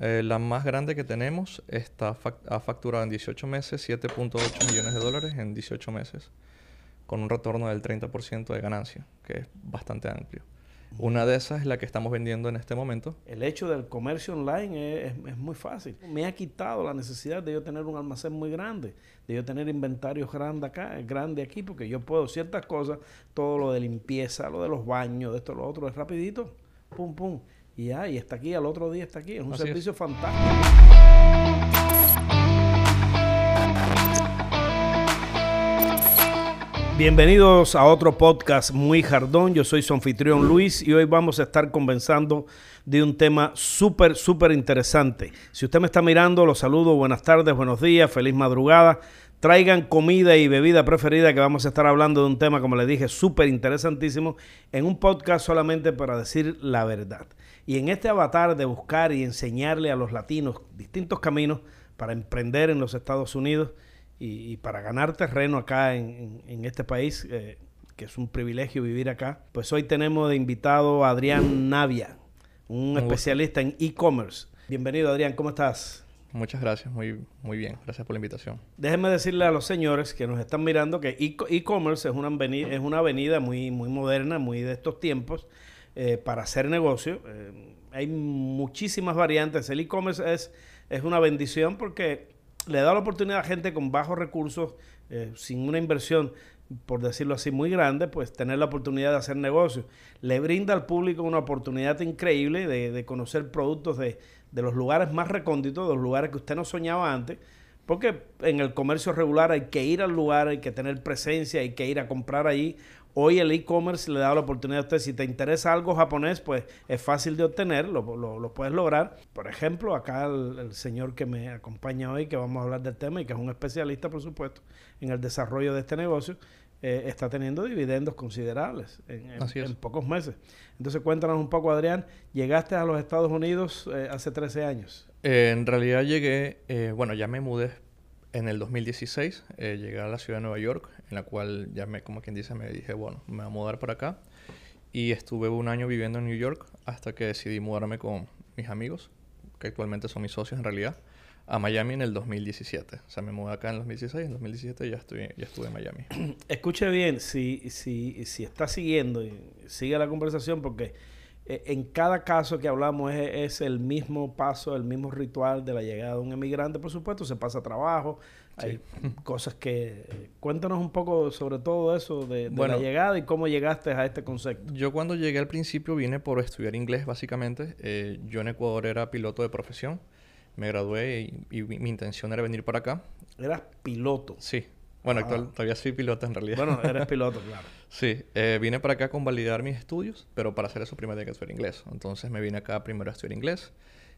Eh, la más grande que tenemos está ha facturado en 18 meses 7.8 millones de dólares en 18 meses, con un retorno del 30% de ganancia, que es bastante amplio. Una de esas es la que estamos vendiendo en este momento. El hecho del comercio online es, muy fácil. Me ha quitado la necesidad de yo tener un almacén muy grande, de yo tener inventarios grande acá, grande aquí, porque yo puedo ciertas cosas, todo lo de limpieza, lo de los baños, de esto, lo otro, es rapidito, pum, pum. Y ya, y está aquí, al otro día está aquí. Es un servicio fantástico. Bienvenidos a otro podcast muy jardón. Yo soy su anfitrión Luis y hoy vamos a estar conversando de un tema súper, súper interesante. Si usted me está mirando, los saludo. Buenas tardes, buenos días, feliz madrugada. Traigan comida y bebida preferida que vamos a estar hablando de un tema, como les dije, súper interesantísimo en un podcast solamente para decir la verdad. Y en este avatar de buscar y enseñarle a los latinos distintos caminos para emprender en los Estados Unidos, y, para ganar terreno acá en, este país, eh, que es un privilegio vivir acá, pues hoy tenemos de invitado a Adrián Navia, un especialista en e-commerce. Bienvenido Adrián, ¿cómo estás? Muchas gracias, muy, muy bien, gracias por la invitación. Déjenme decirle a los señores que nos están mirando que e-commerce es, una avenida, es una avenida muy, muy moderna, muy de estos tiempos, eh, para hacer negocio. Eh, hay muchísimas variantes. El e-commerce es, es una bendición porque le da la oportunidad a gente con bajos recursos, eh, sin una inversión, por decirlo así, muy grande, pues tener la oportunidad de hacer negocios. Le brinda al público una oportunidad increíble de, conocer productos de, de, los lugares más recónditos, de los lugares que usted no soñaba antes, porque en el comercio regular hay que ir al lugar, hay que tener presencia, hay que ir a comprar ahí Hoy el e-commerce le da la oportunidad a usted, si te interesa algo japonés, pues es fácil de obtener, lo, lo, puedes lograr. Por ejemplo, acá el, señor que me acompaña hoy, que vamos a hablar del tema y que es un especialista, por supuesto, en el desarrollo de este negocio, eh, está teniendo dividendos considerables en, pocos meses. Entonces cuéntanos un poco, Adrián, llegaste a los Estados Unidos eh, hace 13 años. Eh, en realidad llegué, bueno, ya me mudé en el 2016, llegué a la ciudad de Nueva York en la cual ya me, como quien dice, me dije, bueno, me voy a mudar por acá. Y estuve un año viviendo en New York hasta que decidí mudarme con mis amigos, que actualmente son mis socios en realidad, a Miami en el 2017. O sea, me mudé acá en el 2016, en el 2017 ya, estoy, ya estuve en Miami. Escuche bien, si, si, si está siguiendo, sigue la conversación porque eh, en cada caso que hablamos es, el mismo paso, el mismo ritual de la llegada de un emigrante. Por supuesto, se pasa trabajo, hay cosas que... Cuéntanos un poco sobre todo eso de, la llegada y cómo llegaste a este concepto. Yo cuando llegué al principio vine por estudiar inglés, básicamente. Eh, yo en Ecuador era piloto de profesión. Me gradué y, mi intención era venir para acá. ¿Eras piloto? Sí. Bueno, ah. todavía soy piloto en realidad. Bueno, eres piloto, claro. sí, eh, vine para acá con validar mis estudios, pero para hacer eso primero tenía que estudiar inglés. Entonces me vine acá primero a estudiar inglés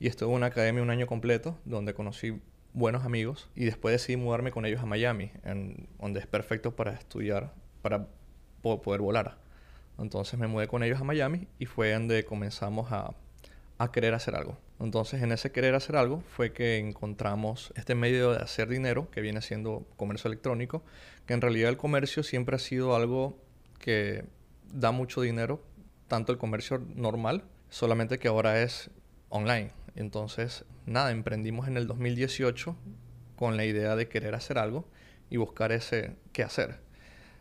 y estuve en una academia un año completo donde conocí buenos amigos y después decidí mudarme con ellos a Miami, en, donde es perfecto para estudiar, para poder volar. Entonces me mudé con ellos a Miami y fue donde comenzamos a, a querer hacer algo. Entonces, en ese querer hacer algo fue que encontramos este medio de hacer dinero que viene siendo comercio electrónico, que en realidad el comercio siempre ha sido algo que da mucho dinero, tanto el comercio normal, solamente que ahora es online. Entonces, nada, emprendimos en el 2018 con la idea de querer hacer algo y buscar ese qué hacer.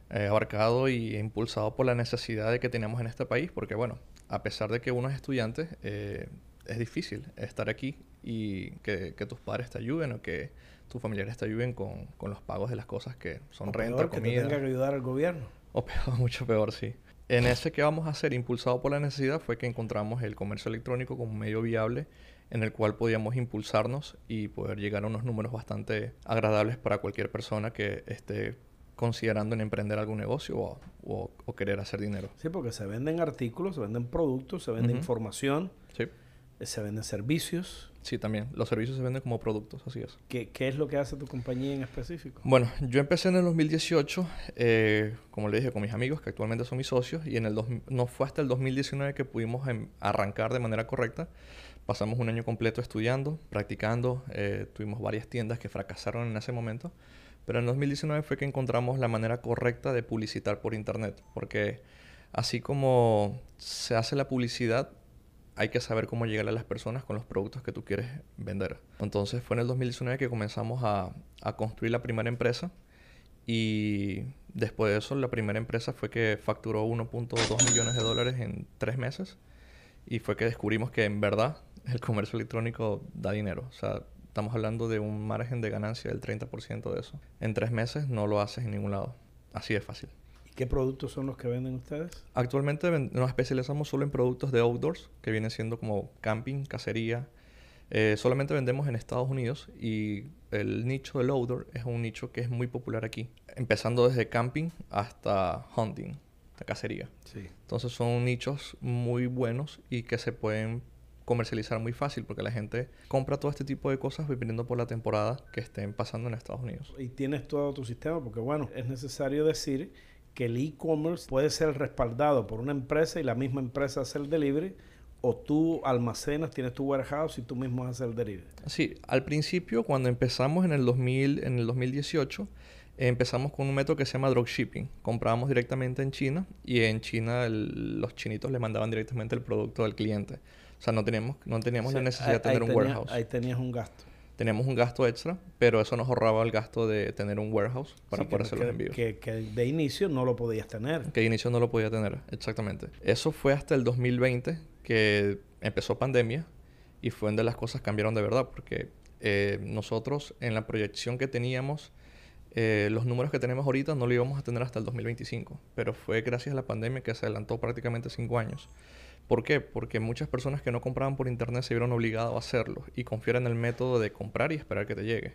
Eh, abarcado y impulsado por la necesidad de que tenemos en este país, porque bueno, a pesar de que uno es estudiante, eh, es difícil estar aquí y que, tus padres te ayuden o que tus familiares te ayuden con, los pagos de las cosas que son renta, peor, comida. Que tenga que ayudar al gobierno. O peor, mucho peor, sí. En ese que vamos a hacer, impulsado por la necesidad, fue que encontramos el comercio electrónico como un medio viable en el cual podíamos impulsarnos y poder llegar a unos números bastante agradables para cualquier persona que esté considerando en emprender algún negocio o, querer hacer dinero. Sí, porque se venden artículos, se venden productos, se vende información. Sí se venden servicios. Sí, también. Los servicios se venden como productos, así es. ¿Qué, qué es lo que hace tu compañía en específico? Bueno, yo empecé en el 2018, eh, como le dije, con mis amigos, que actualmente son mis socios, y en el no fue hasta el 2019 que pudimos em, arrancar de manera correcta. Pasamos un año completo estudiando, practicando, eh, tuvimos varias tiendas que fracasaron en ese momento, pero en el 2019 fue que encontramos la manera correcta de publicitar por Internet, porque así como se hace la publicidad, hay que saber cómo llegarle a las personas con los productos que tú quieres vender. Entonces fue en el 2019 que comenzamos a, construir la primera empresa y después de eso la primera empresa fue que facturó 1.2 millones de dólares en tres meses y fue que descubrimos que en verdad el comercio electrónico da dinero. Estamos hablando de un margen de ganancia del 30% de eso. En tres meses no lo haces en ningún lado. Así de fácil. ¿Y qué productos son los que venden ustedes? Actualmente nos especializamos solo en productos de outdoors, que vienen siendo como camping, cacería. Eh, solamente vendemos en Estados Unidos y el nicho del outdoor es un nicho que es muy popular aquí, empezando desde camping hasta hunting, la cacería. Sí. Entonces son nichos muy buenos y que se pueden comercializar muy fácil porque la gente compra todo este tipo de cosas dependiendo por la temporada que estén pasando en Estados Unidos. Y tienes todo tu sistema porque bueno, es necesario decir que el e-commerce puede ser respaldado por una empresa y la misma empresa hacer el delivery o tú almacenas, tienes tu warehouse y tú mismo haces el delivery. Sí, al principio cuando empezamos en el 2000 en el 2018 empezamos con un método que se llama dropshipping. Comprábamos directamente en China y en China los chinitos le mandaban directamente el producto al cliente. O sea, no teníamos, no teníamos la necesidad de tener un warehouse. Ahí tenías un gasto. Teníamos un gasto extra, pero eso nos ahorraba el gasto de tener un warehouse para poder hacer los envíos. Que, que, de inicio no lo podías tener. Que de inicio no lo podía tener, exactamente. Eso fue hasta el 2020 que empezó pandemia y fue donde las cosas cambiaron de verdad, porque eh, nosotros en la proyección que teníamos, eh, los números que tenemos ahorita no lo íbamos a tener hasta el 2025, pero fue gracias a la pandemia que se adelantó prácticamente cinco años. ¿Por qué? Porque muchas personas que no compraban por internet se vieron obligados a hacerlo y confiar en el método de comprar y esperar que te llegue.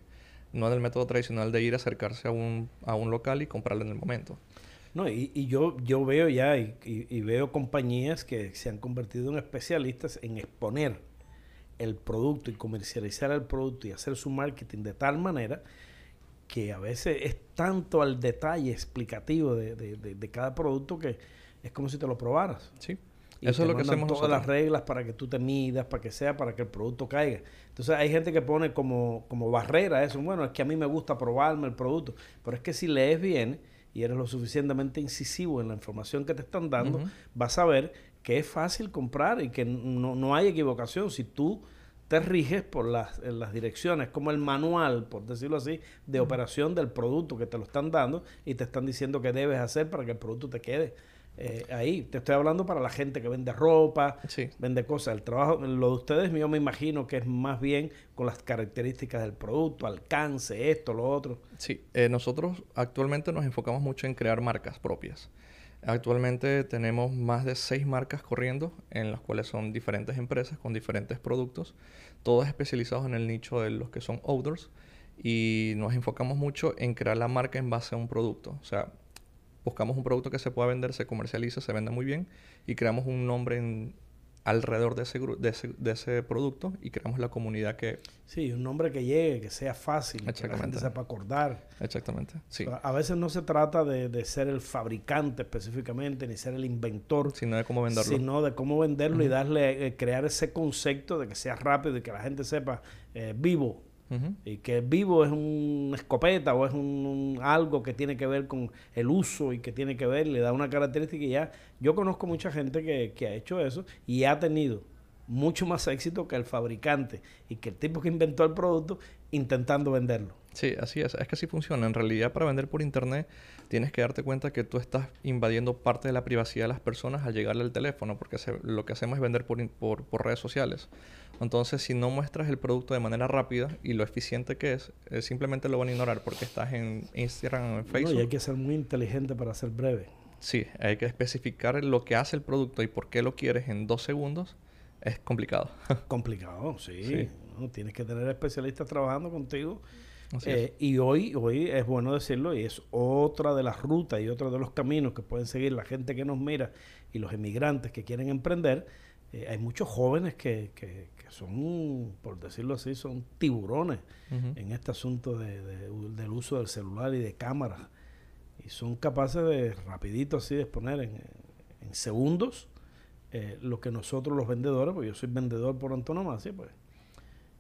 No en el método tradicional de ir a acercarse a un, a un local y comprarlo en el momento. No, y, y yo, yo veo ya y, y, veo compañías que se han convertido en especialistas en exponer el producto y comercializar el producto y hacer su marketing de tal manera que a veces es tanto al detalle explicativo de, de, de, de cada producto que es como si te lo probaras. Sí. Eso es lo que hacemos todas las reglas para que tú te midas, para que sea, para que el producto caiga. Entonces hay gente que pone como, como barrera eso. Bueno, es que a mí me gusta probarme el producto. Pero es que si lees bien y eres lo suficientemente incisivo en la información que te están dando, vas a ver que es fácil comprar y que no, no hay equivocación. Si tú te riges por las, las direcciones, como el manual, por decirlo así, de operación del producto que te lo están dando y te están diciendo qué debes hacer para que el producto te quede eh, ahí. Te estoy hablando para la gente que vende ropa, vende cosas. El trabajo, lo de ustedes, yo me imagino que es más bien con las características del producto, alcance, esto, lo otro. Sí, eh, nosotros actualmente nos enfocamos mucho en crear marcas propias. Actualmente tenemos más de seis marcas corriendo, en las cuales son diferentes empresas con diferentes productos, todos especializados en el nicho de los que son outdoors, y nos enfocamos mucho en crear la marca en base a un producto. O sea, buscamos un producto que se pueda vender, se comercializa, se vende muy bien y creamos un nombre en, alrededor de ese, de, ese, de ese producto y creamos la comunidad que... Sí, un nombre que llegue, que sea fácil, que la gente sepa acordar. Exactamente, sí. a veces no se trata de, de, ser el fabricante específicamente, ni ser el inventor. Sino de cómo venderlo. Sino de cómo venderlo y darle, eh, crear ese concepto de que sea rápido y que la gente sepa eh, vivo, y que vivo es una escopeta o es un, algo que tiene que ver con el uso y que tiene que ver, le da una característica y ya. Yo conozco mucha gente que, que ha hecho eso y ha tenido mucho más éxito que el fabricante y que el tipo que inventó el producto intentando venderlo. Sí, así es. Es que así funciona. En realidad, para vender por internet, tienes que darte cuenta que tú estás invadiendo parte de la privacidad de las personas al llegarle al teléfono, porque lo que hacemos es vender por, por, por, redes sociales. Entonces, si no muestras el producto de manera rápida y lo eficiente que es, eh, simplemente lo van a ignorar porque estás en Instagram o en Facebook. No, y hay que ser muy inteligente para ser breve. Sí, hay que especificar lo que hace el producto y por qué lo quieres en dos segundos. Es complicado. complicado, sí. tienes que tener especialistas trabajando contigo eh, y hoy, hoy es bueno decirlo, y es otra de las rutas y otro de los caminos que pueden seguir la gente que nos mira y los emigrantes que quieren emprender. Eh, hay muchos jóvenes que, que, son, por decirlo así, son tiburones en este asunto de, del uso del celular y de cámaras. Y son capaces de rapidito así de exponer en, en segundos eh, lo que nosotros los vendedores, pues yo soy vendedor por antonomasia, pues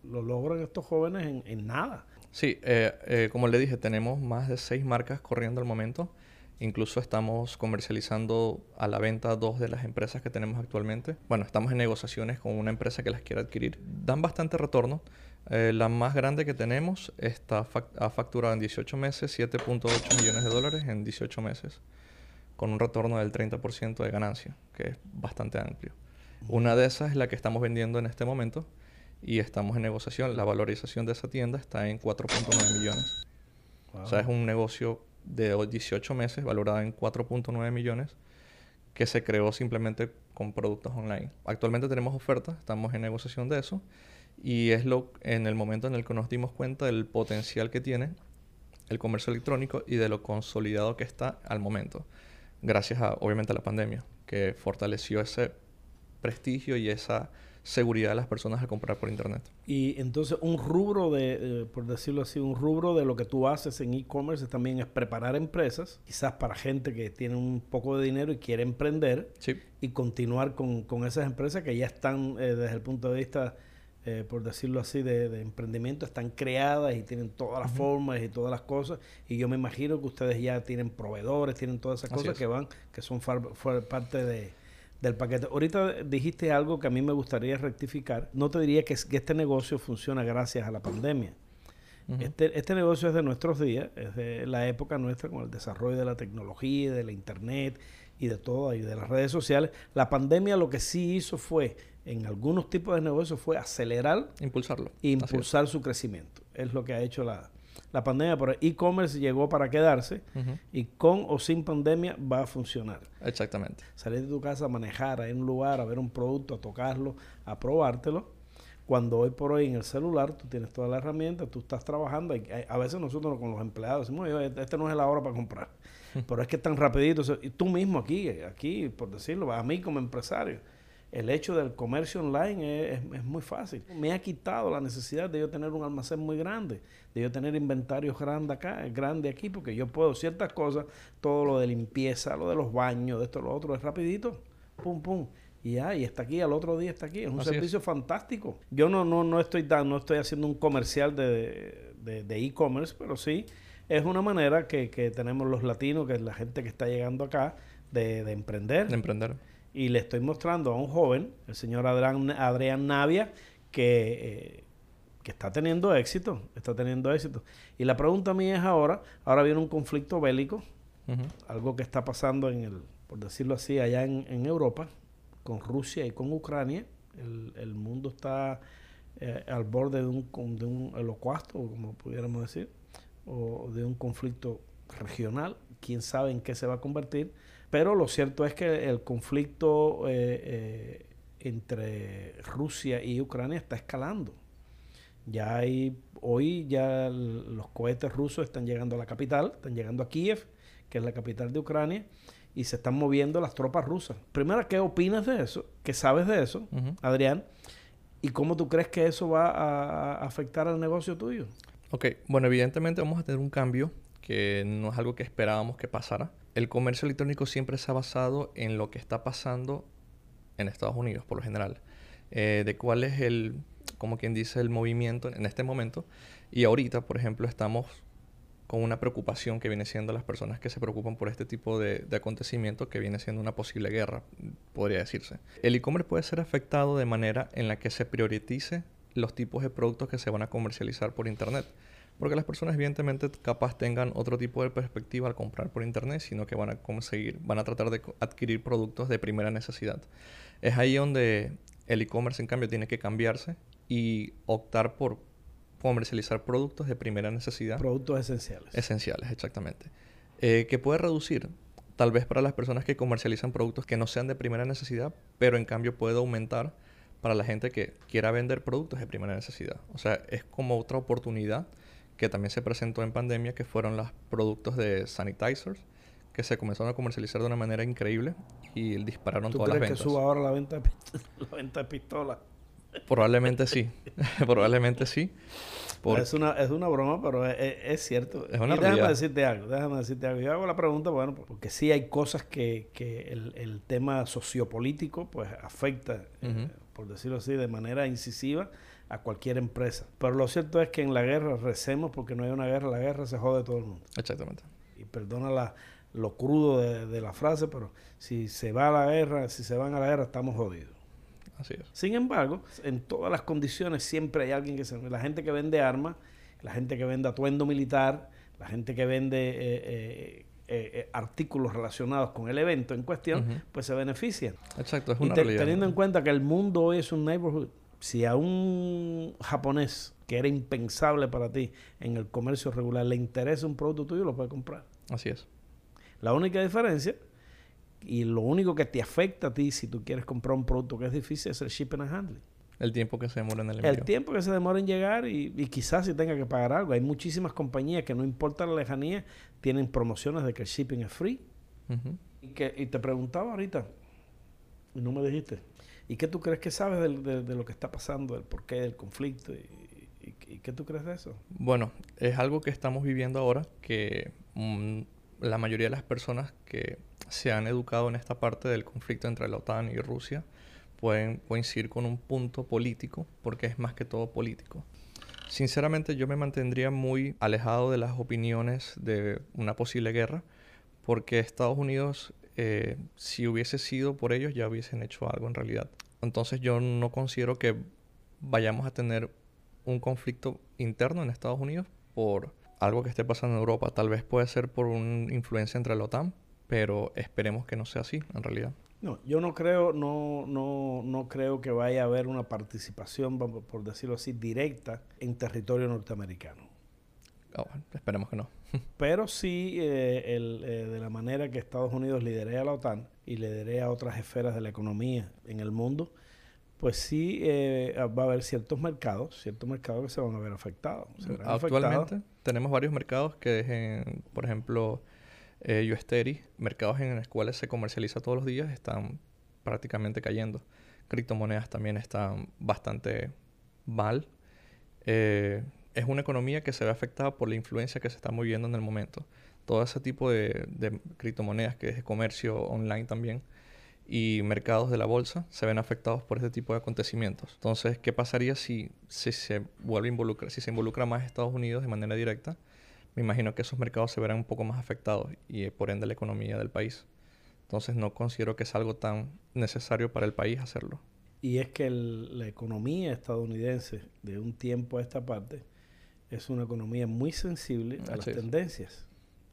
lo logran estos jóvenes en, en nada. Sí, eh, eh, como le dije, tenemos más de seis marcas corriendo al momento Incluso estamos comercializando a la venta dos de las empresas que tenemos actualmente. Bueno, estamos en negociaciones con una empresa que las quiere adquirir. Dan bastante retorno. Eh, la más grande que tenemos está ha facturado en 18 meses 7.8 millones de dólares en 18 meses, con un retorno del 30% de ganancia, que es bastante amplio. Una de esas es la que estamos vendiendo en este momento y estamos en negociación. La valorización de esa tienda está en 4.9 millones. O sea, es un negocio de 18 meses valorado en 4.9 millones que se creó simplemente con productos online. Actualmente tenemos ofertas, estamos en negociación de eso y es lo en el momento en el que nos dimos cuenta del potencial que tiene el comercio electrónico y de lo consolidado que está al momento, gracias a obviamente a la pandemia, que fortaleció ese prestigio y esa seguridad de las personas al comprar por internet. Y entonces un rubro de, eh, por decirlo así, un rubro de lo que tú haces en e-commerce también es preparar empresas, quizás para gente que tiene un poco de dinero y quiere emprender y continuar con, esas empresas que ya están eh, desde el punto de vista, eh, por decirlo así, de, emprendimiento, están creadas y tienen todas las formas y todas las cosas. Y yo me imagino que ustedes ya tienen proveedores, tienen todas esas cosas que van, que son parte de del paquete. Ahorita dijiste algo que a mí me gustaría rectificar. No te diría que, que este negocio funciona gracias a la pandemia. este, este negocio es de nuestros días, es de la época nuestra con el desarrollo de la tecnología, de la internet y de todo, y de las redes sociales. La pandemia lo que sí hizo fue, en algunos tipos de negocios, fue acelerar. Impulsarlo. impulsar su crecimiento. Es lo que ha hecho la, la pandemia, pero e-commerce llegó para quedarse y con o sin pandemia va a funcionar. Exactamente. Salir de tu casa a manejar a un lugar, a ver un producto, a tocarlo, a probártelo. Cuando hoy por hoy en el celular tú tienes toda la herramienta, tú estás trabajando. Y a veces nosotros con los empleados decimos, este, este no es la hora para comprar. pero es que es tan rapidito. Y tú mismo aquí, aquí, por decirlo, a mí como empresario el hecho del comercio online es, muy fácil. Me ha quitado la necesidad de yo tener un almacén muy grande, de yo tener inventarios grandes acá, grande aquí, porque yo puedo ciertas cosas, todo lo de limpieza, lo de los baños, de esto, lo otro, es rapidito, pum, pum. Y ya, y está aquí, al otro día está aquí. Es un servicio fantástico. Yo no, no, no, estoy no estoy haciendo un comercial de e-commerce, pero sí es una manera que, tenemos los latinos, que es la gente que está llegando acá, de, de emprender. De emprender y le estoy mostrando a un joven, el señor Adrián, Adrián Navia, que, eh, que está teniendo éxito, está teniendo éxito. Y la pregunta mía es ahora, ahora viene un conflicto bélico, algo que está pasando en el, por decirlo así, allá en, Europa, con Rusia y con Ucrania. El, mundo está eh, al borde de un, de un holocausto, como pudiéramos decir, o de un conflicto regional. Quién sabe en qué se va a convertir. Pero lo cierto es que el conflicto eh, eh, entre Rusia y Ucrania está escalando. Ya hay, hoy ya los cohetes rusos están llegando a la capital, están llegando a Kiev, que es la capital de Ucrania, y se están moviendo las tropas rusas. Primero, ¿qué opinas de eso? ¿Qué sabes de eso, Adrián? ¿Y cómo tú crees que eso va a afectar al negocio tuyo? Ok, bueno, evidentemente vamos a tener un cambio que no es algo que esperábamos que pasara el comercio electrónico siempre se ha basado en lo que está pasando en Estados Unidos, por lo general. Eh, de cuál es el, como quien dice, el movimiento en este momento. Y ahorita, por ejemplo, estamos con una preocupación que viene siendo las personas que se preocupan por este tipo de, de acontecimiento que viene siendo una posible guerra, podría decirse. El e-commerce puede ser afectado de manera en la que se priorice los tipos de productos que se van a comercializar por Internet. Porque las personas evidentemente capaz tengan otro tipo de perspectiva al comprar por internet, sino que van a conseguir, van a tratar de adquirir productos de primera necesidad. Es ahí donde el e-commerce en cambio tiene que cambiarse y optar por comercializar productos de primera necesidad. Productos esenciales. Esenciales, exactamente. Eh, que puede reducir tal vez para las personas que comercializan productos que no sean de primera necesidad, pero en cambio puede aumentar para la gente que quiera vender productos de primera necesidad. O sea, es como otra oportunidad que también se presentó en pandemia, que fueron los productos de sanitizers, que se comenzaron a comercializar de una manera increíble y dispararon todas las ventas. que suba ahora la venta de, la venta de pistolas? Probablemente sí, probablemente sí. Es, una, es una broma, pero es, cierto. Es una y déjame decirte algo, déjame decirte algo. Yo hago la pregunta, bueno, porque sí hay cosas que, que el, el tema sociopolítico pues afecta, eh, por decirlo así, de manera incisiva a cualquier empresa. Pero lo cierto es que en la guerra recemos porque no hay una guerra, la guerra se jode todo el mundo. Exactamente. Y perdona la, lo crudo de, de la frase, pero si se va a la guerra, si se van a la guerra, estamos jodidos. Así es. Sin embargo, en todas las condiciones siempre hay alguien que se... La gente que vende armas, la gente que vende atuendo militar, la gente que vende eh, eh, eh, artículos relacionados con el evento en cuestión, pues se benefician. Exacto, es Y una te- realidad. teniendo en cuenta que el mundo es un neighborhood, si a un japonés que era impensable para ti en el comercio regular le interesa un producto tuyo, lo puede comprar. Así es. La única diferencia y lo único que te afecta a ti si tú quieres comprar un producto que es difícil es el shipping and handling. El tiempo que se demora en el envío. El tiempo que se demora en llegar y, y quizás si tenga que pagar algo. Hay muchísimas compañías que no importa la lejanía, tienen promociones de que el shipping es free. Y, que, y te preguntaba ahorita, y no me dijiste, ¿y qué tú crees que sabes de, lo que está pasando, del porqué del conflicto? ¿Y, y- y qué tú crees de eso? Bueno, es algo que estamos viviendo ahora que mm, la mayoría de las personas que se han educado en esta parte del conflicto entre la OTAN y Rusia pueden coincidir con un punto político porque es más que todo político. Sinceramente yo me mantendría muy alejado de las opiniones de una posible guerra porque Estados Unidos, eh, si hubiese sido por ellos, ya hubiesen hecho algo en realidad. Entonces yo no considero que vayamos a tener un conflicto interno en Estados Unidos por algo que esté pasando en Europa. Tal vez puede ser por una influencia entre la OTAN, pero esperemos que no sea así en realidad. No, yo no creo, no, no, no creo que vaya a haber una participación, por decirlo así, directa en territorio norteamericano. Bueno, esperemos que no. Pero sí, eh, el, eh, de la manera que Estados Unidos liderea a la OTAN y liderea otras esferas de la economía en el mundo, pues sí eh, va a haber ciertos mercados, ciertos mercados que se van a ver afectados. Actualmente tenemos varios mercados que, en, por ejemplo, eh, mercados en los cuales se comercializa todos los días, están prácticamente cayendo. Criptomonedas también están bastante mal. Eh, es una economía que se ve afectada por la influencia que se está moviendo en el momento. Todo ese tipo de, criptomonedas, que es comercio online también, y mercados de la bolsa se ven afectados por este tipo de acontecimientos. Entonces, ¿qué pasaría si, se vuelve a si se involucra más Estados Unidos de manera directa? Me imagino que esos mercados se verán un poco más afectados y eh, por ende la economía del país. Entonces no considero que es algo tan necesario para el país hacerlo. Y es que la economía estadounidense de un tiempo a esta parte es una economía muy sensible a las tendencias.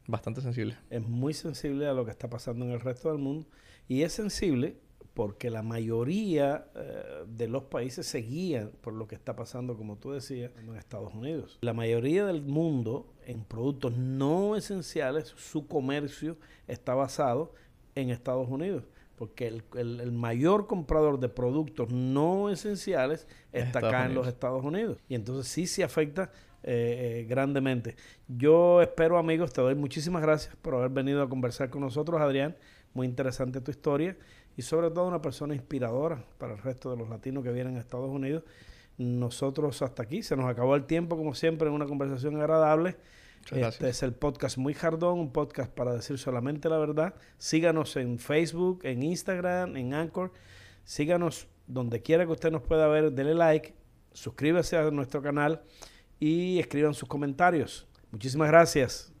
Bastante sensible. Es muy sensible a lo que está pasando en el resto del mundo. Y es sensible porque la mayoría eh, de los países se guían por lo que está pasando, como tú decías, en Estados Unidos. La mayoría del mundo en productos no esenciales, su comercio está basado en Estados Unidos. Porque el, el- el mayor comprador de productos no esenciales Es está Estados acá en los. Estados Unidos. Y entonces sí se afecta eh, eh, grandemente. Yo espero, amigos, te doy muchísimas gracias por haber venido a conversar con nosotros, Adrián. Muy interesante tu historia y sobre todo una persona inspiradora para el resto de los latinos que vienen a Estados Unidos. Nosotros hasta aquí, se nos acabó el tiempo, como siempre, en una conversación agradable. Este es el podcast Muy Jardón, un podcast para decir solamente la verdad. Síganos en Facebook, en Instagram, en Anchor. Síganos donde quiera que usted nos pueda ver, dele like, suscríbase a nuestro canal y escriban sus comentarios. Muchísimas gracias.